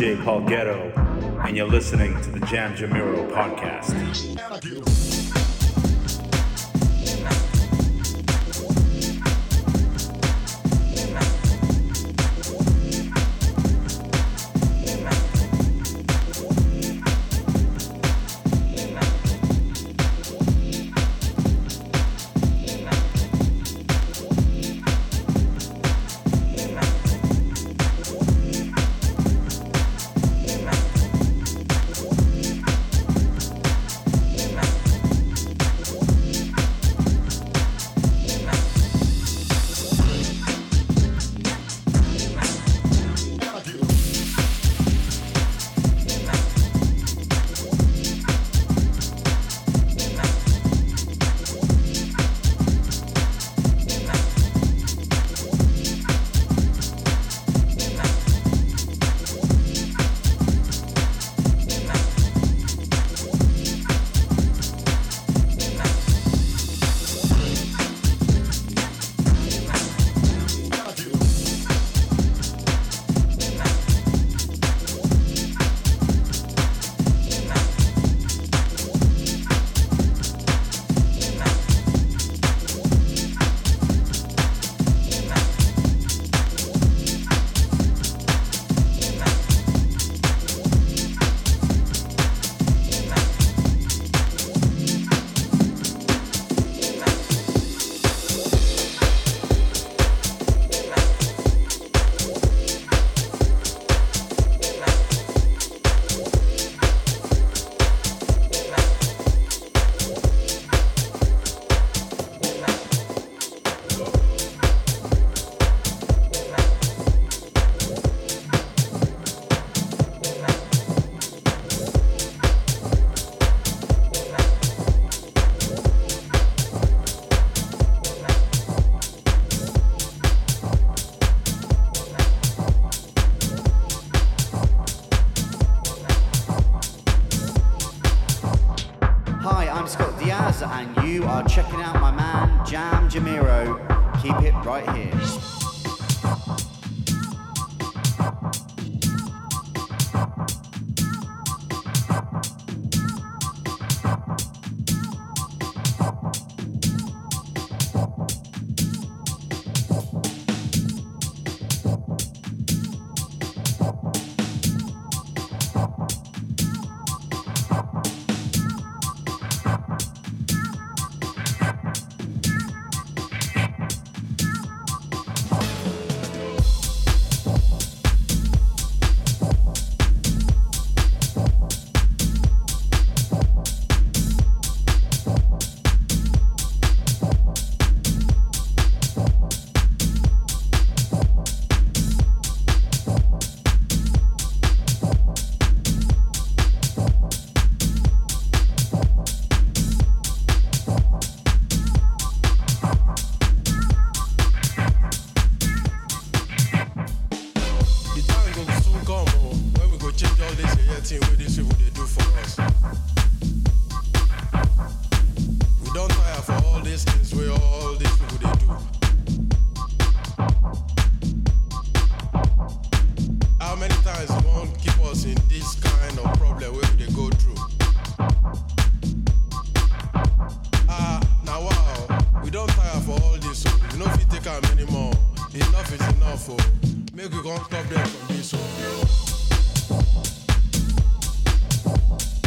Jay Paul Ghetto, and you're listening to the Jam Jamiro podcast. We don't tire for all these things where all these people they do. How many times won't keep us in this kind of problem where they go through? Ah, now wow, we don't tire for all this, oh. we don't take them anymore. Enough is enough, oh. Make we come stop them from this, oh. Thank you.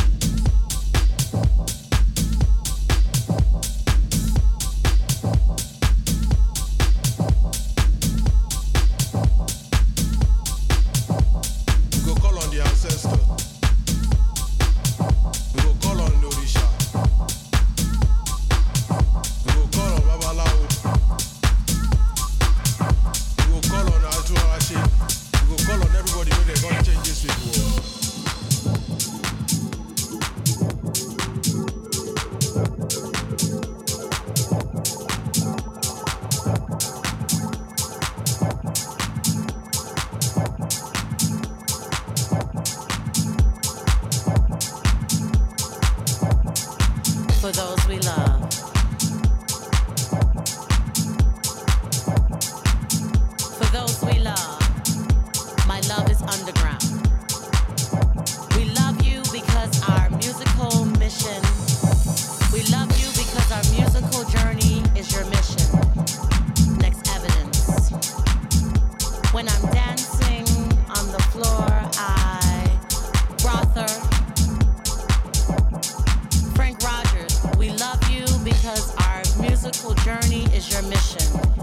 is your mission.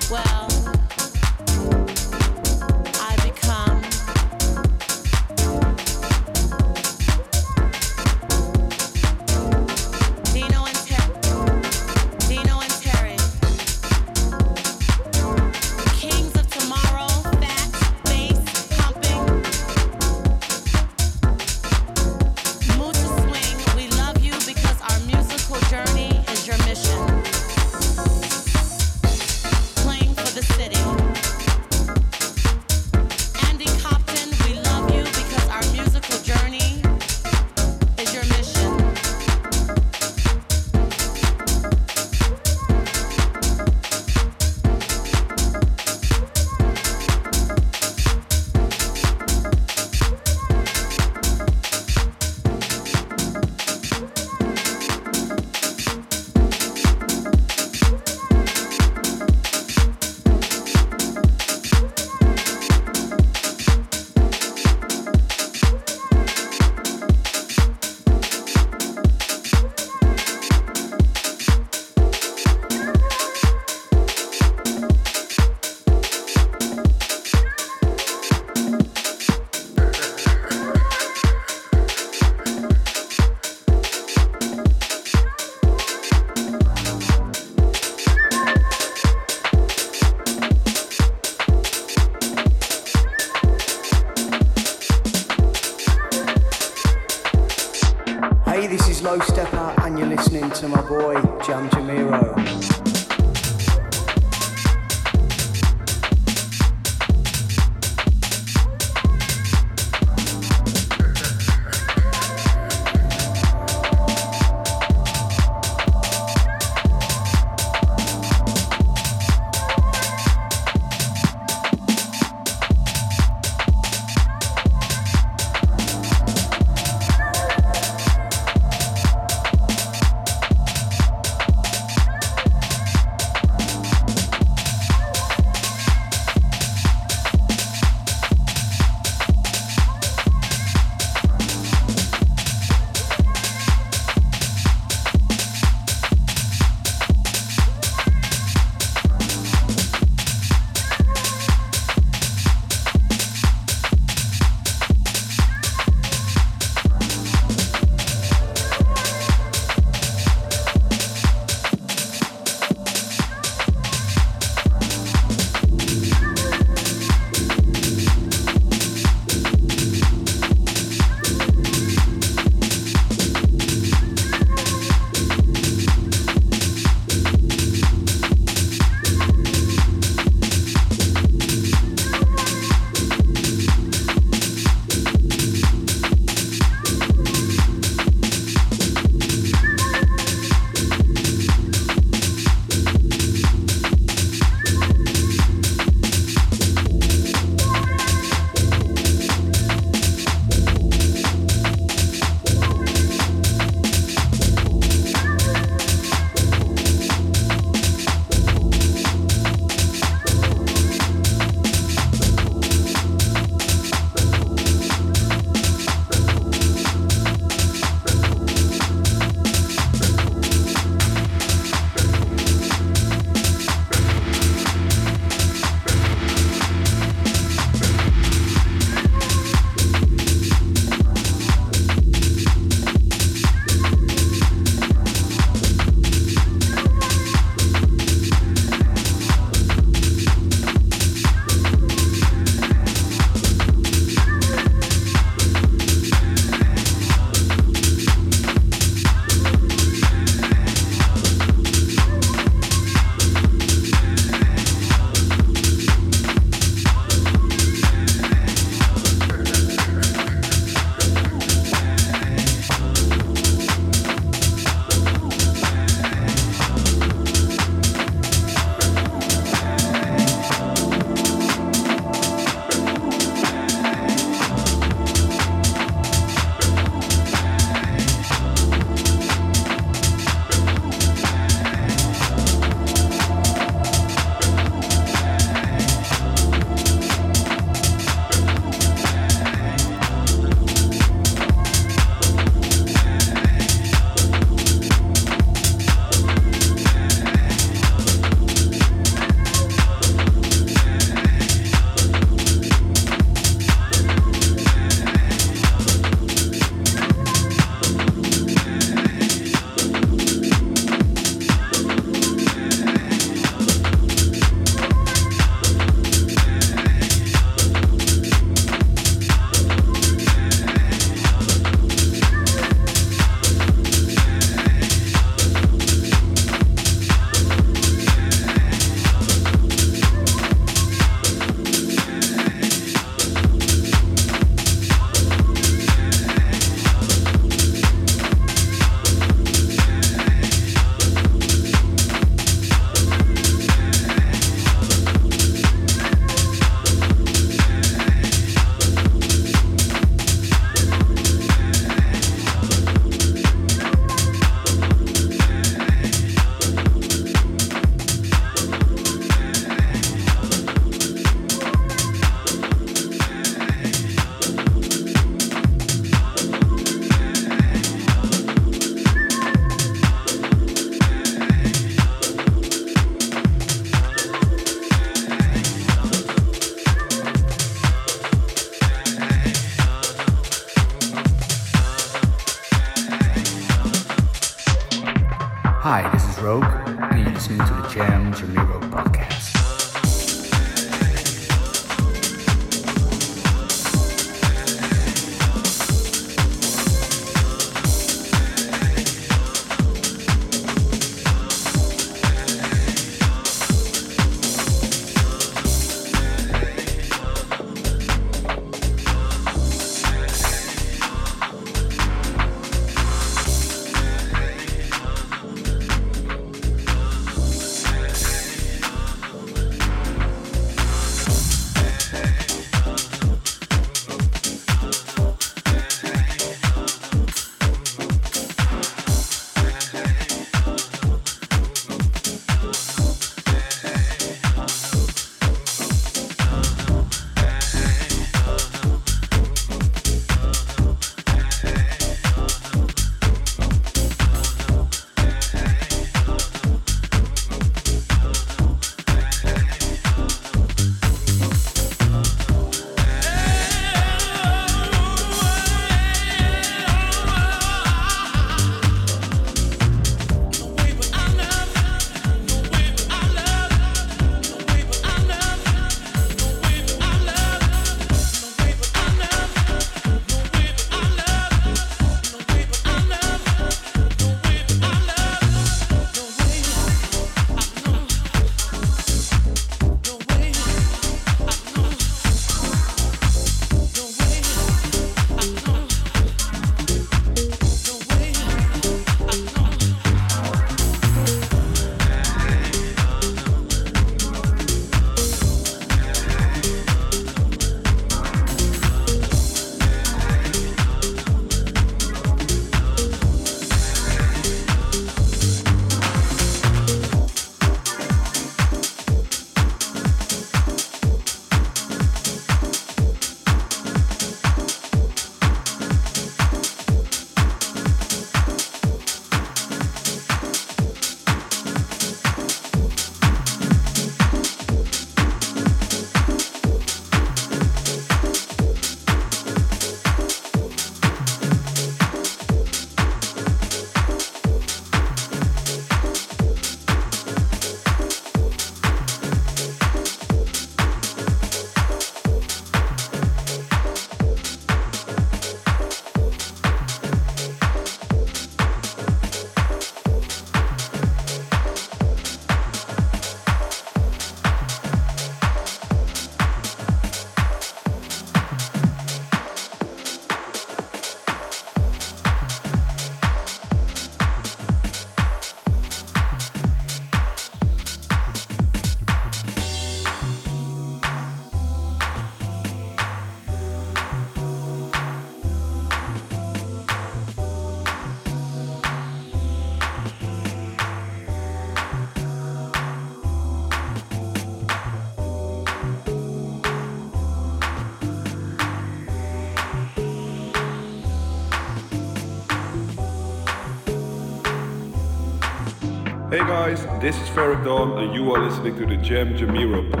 Guys, this is Ferreck Dawn, and you are listening to the Jam Jamiro.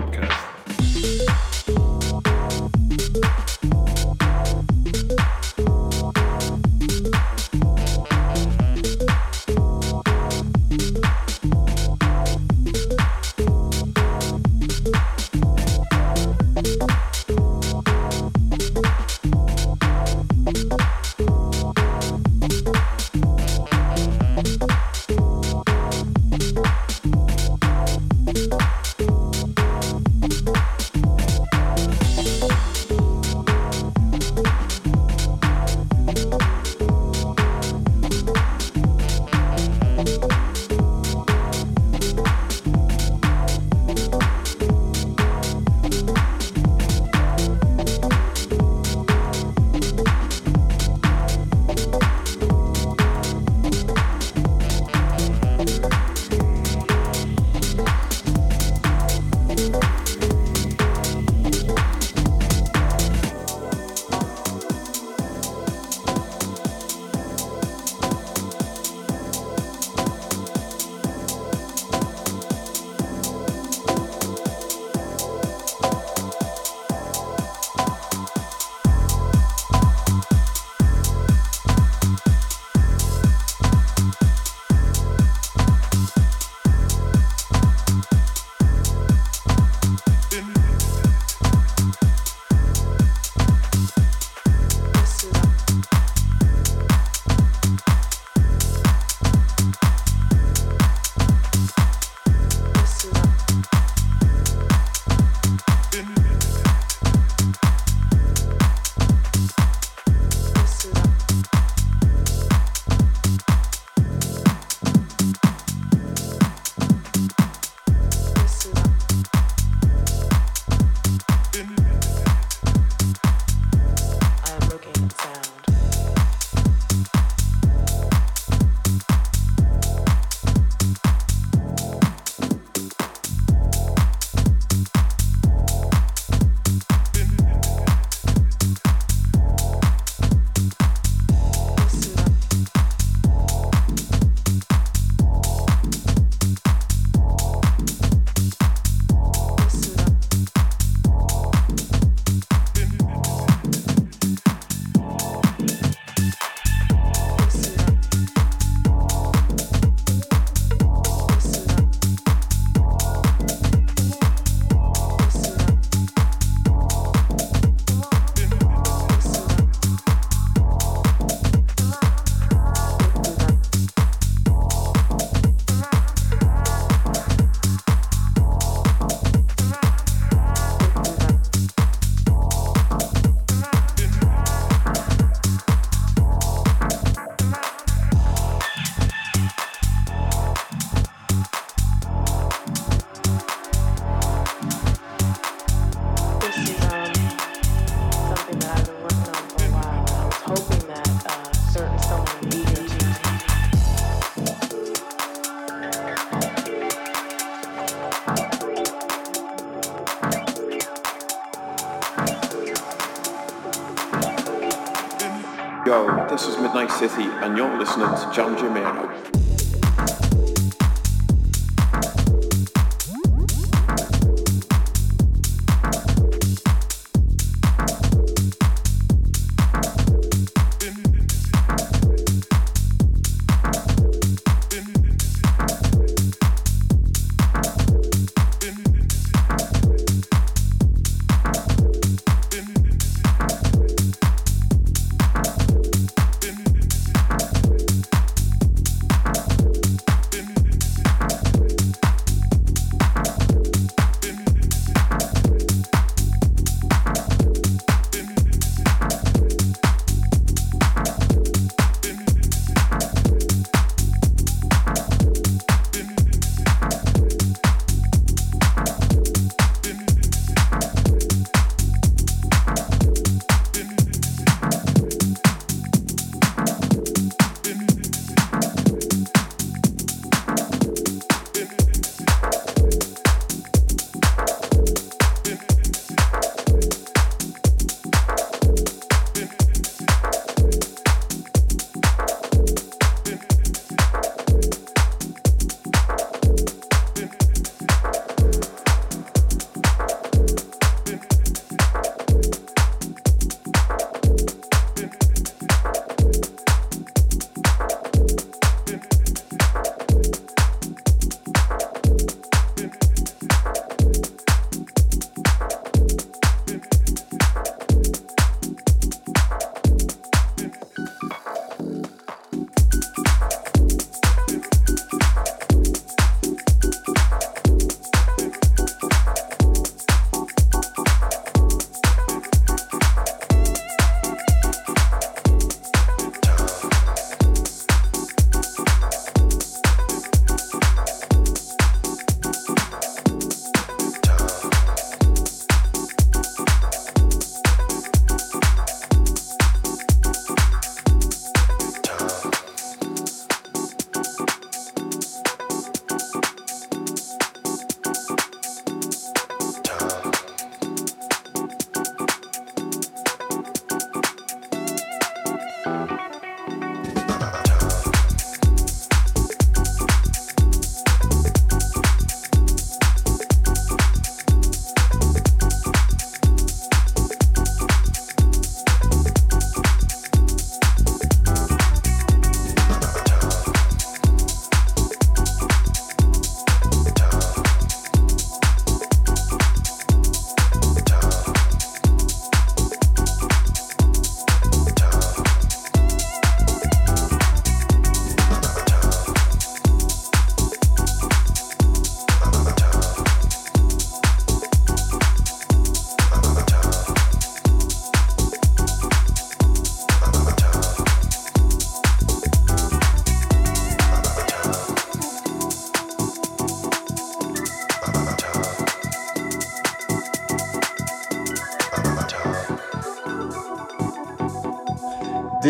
And you're listening to Jam Jamiro.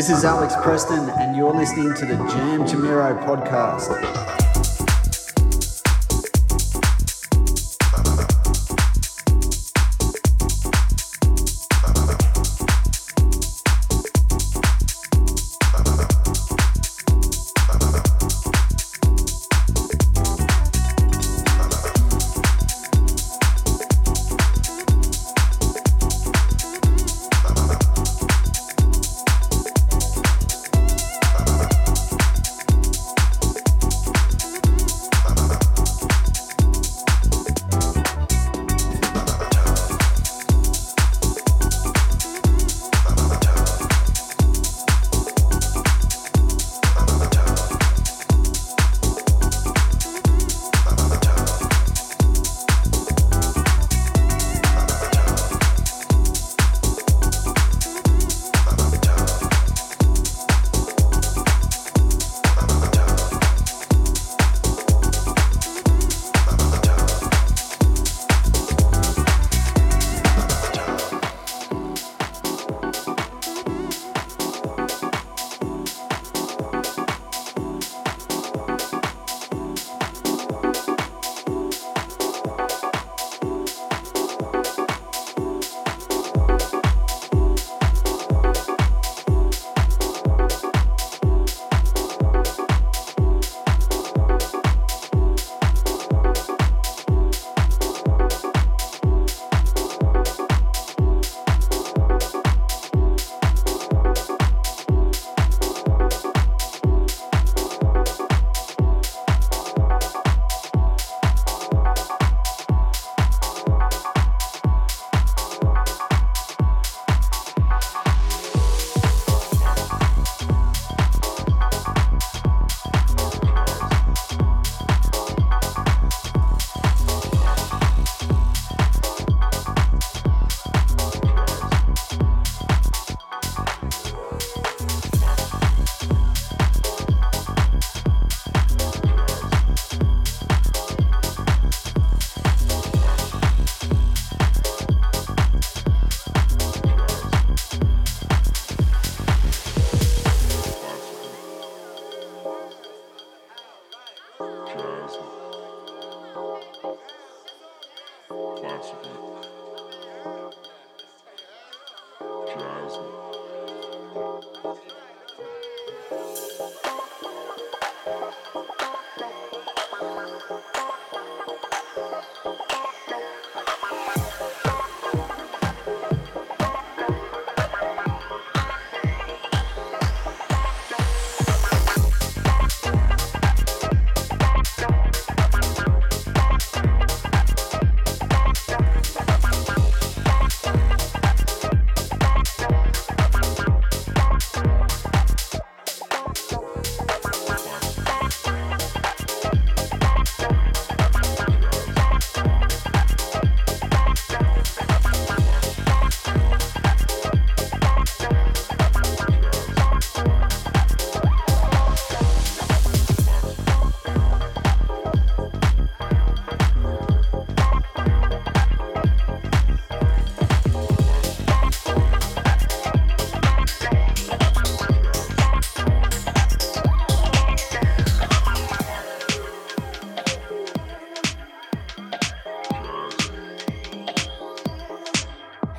This is Alex Preston, and you're listening to the Jam Jamiro podcast.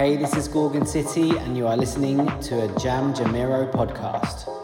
Hey, this is Gorgon City, and you are listening to a Jam Jamiro podcast.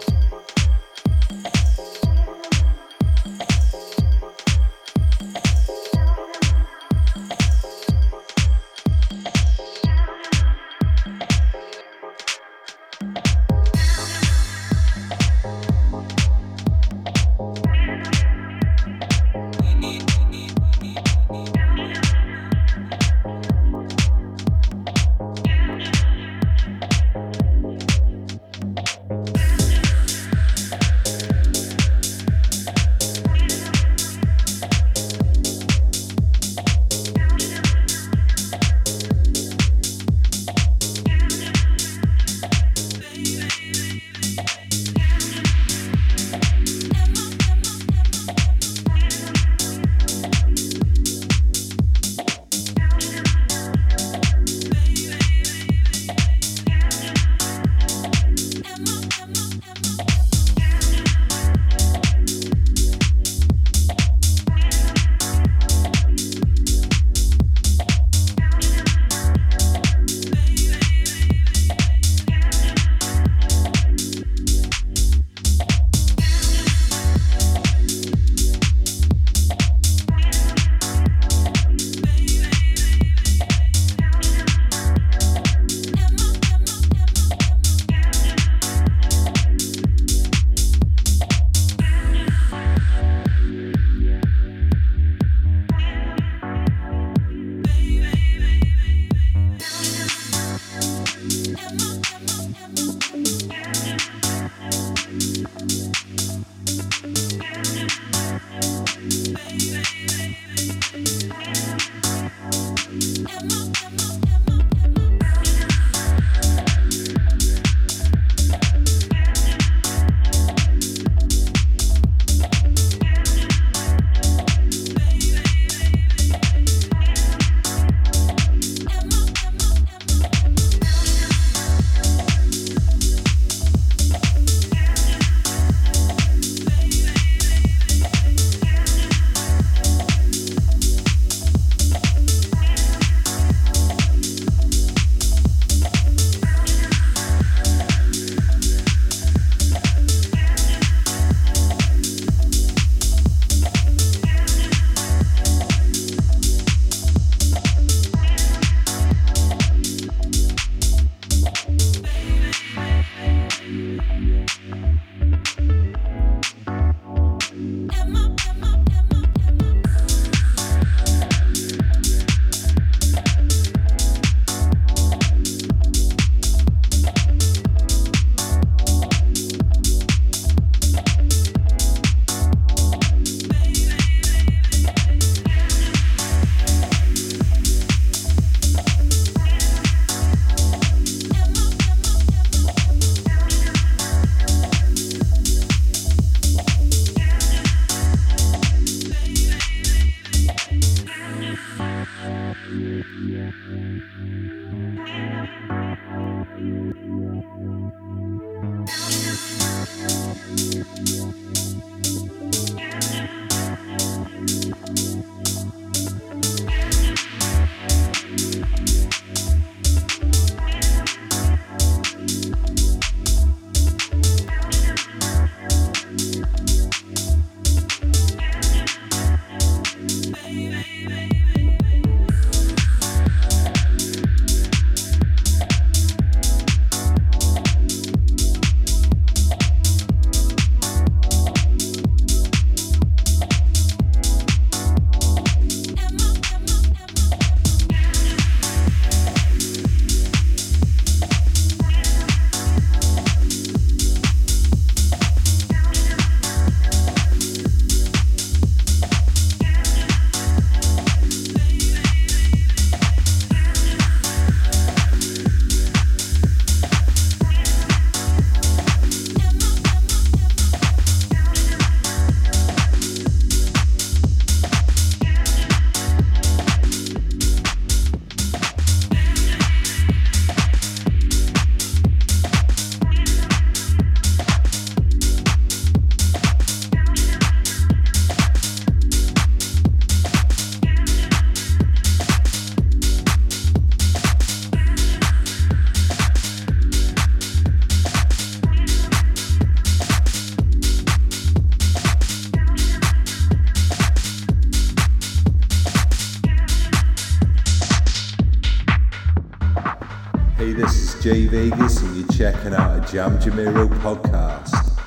Hey, this is Jay Vegas, and you're checking out a Jam Jamiro podcast.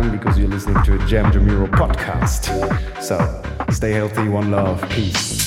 Time because you're listening to a Jam Jamiro podcast. So stay healthy, one love, peace.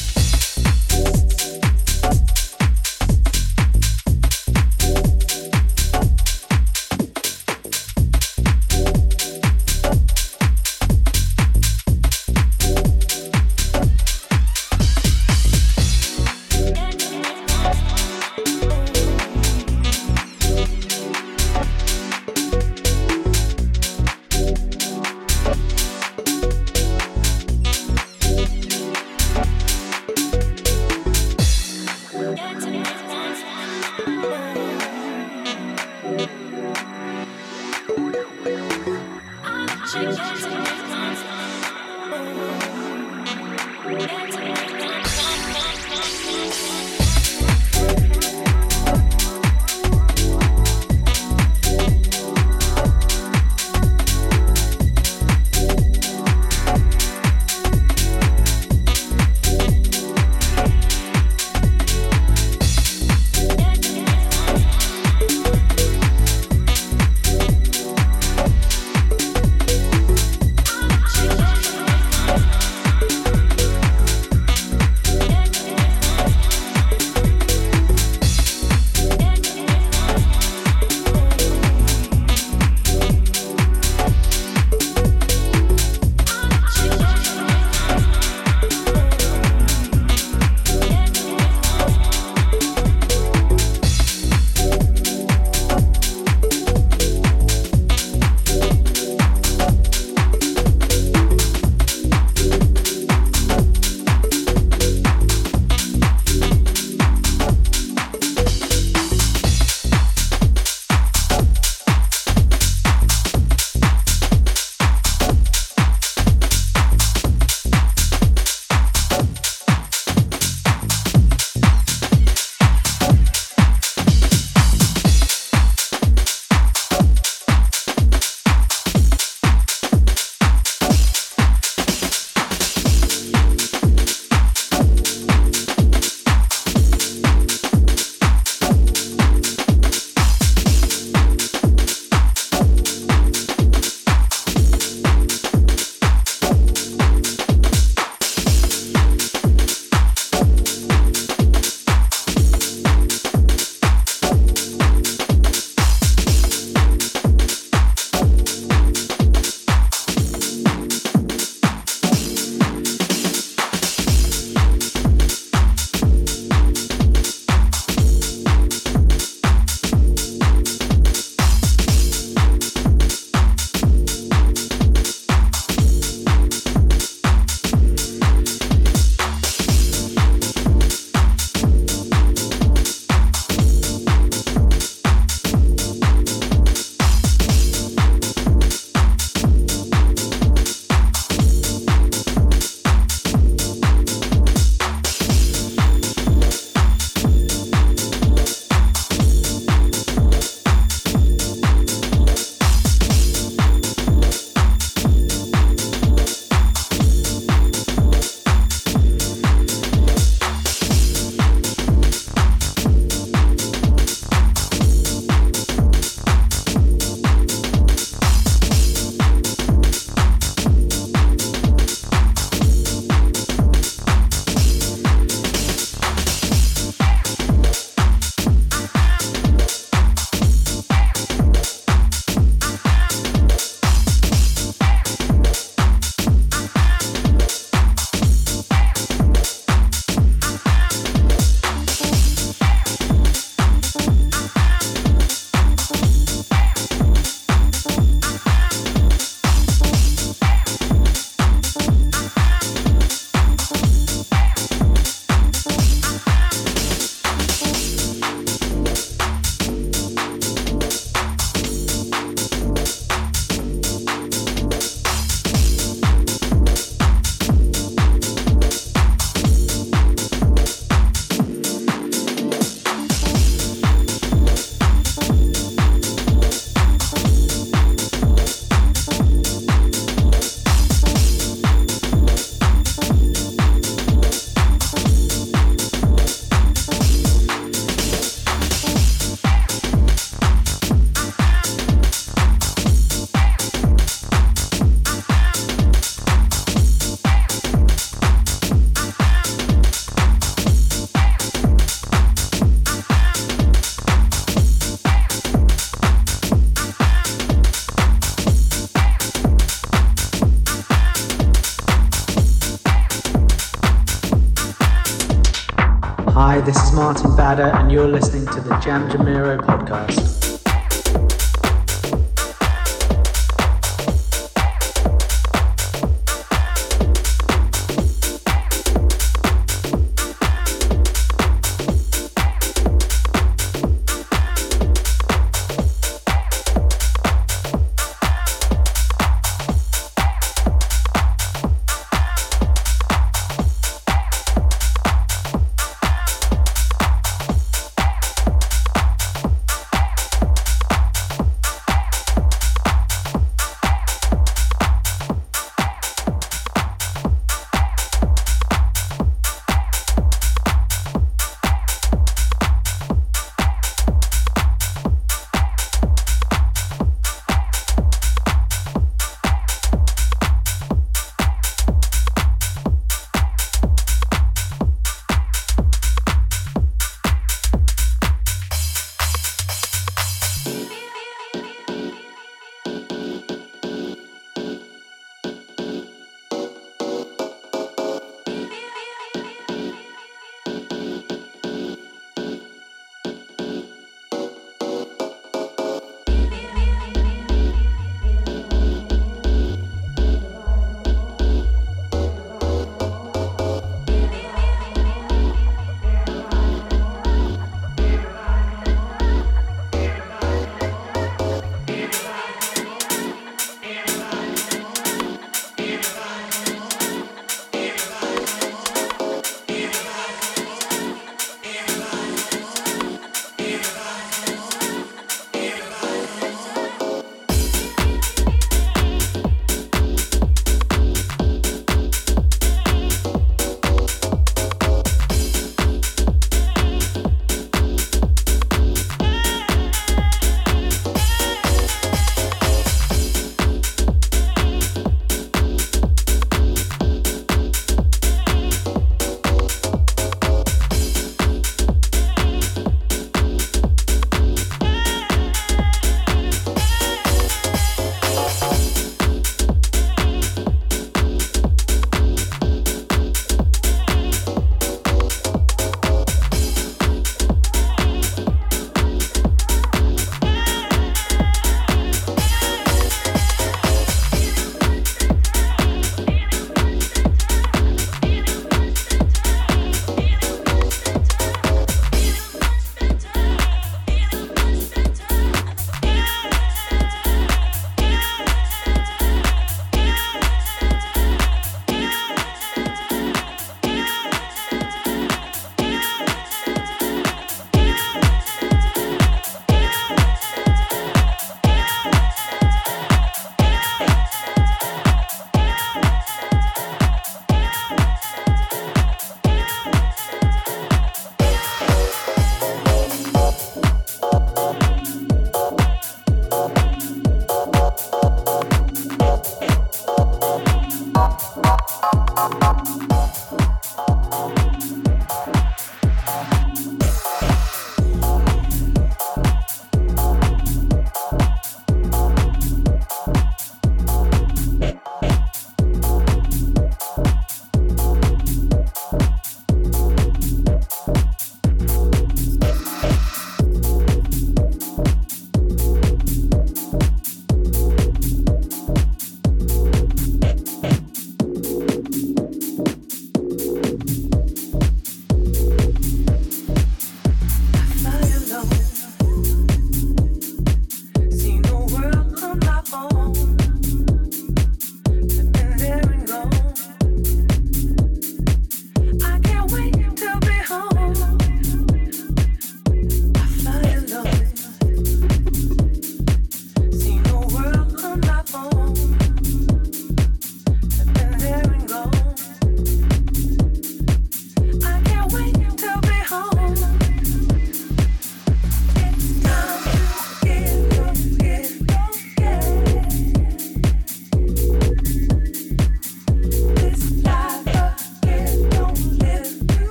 Martin Bader, and you're listening to the Jam Jamiro podcast.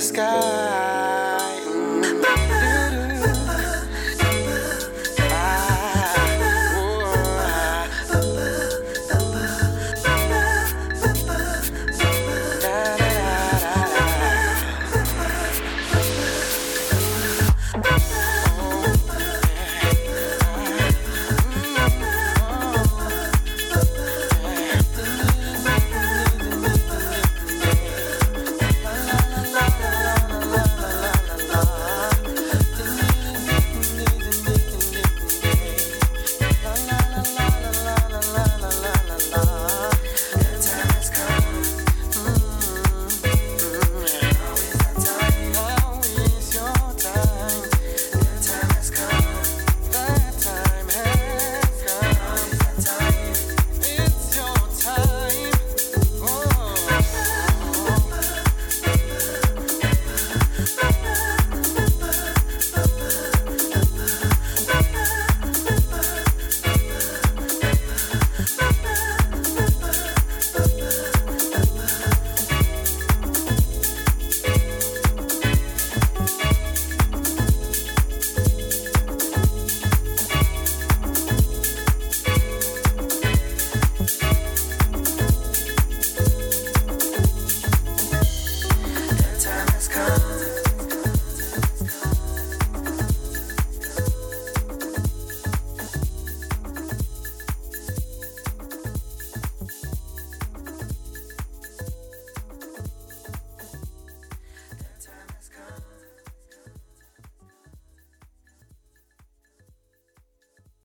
The sky.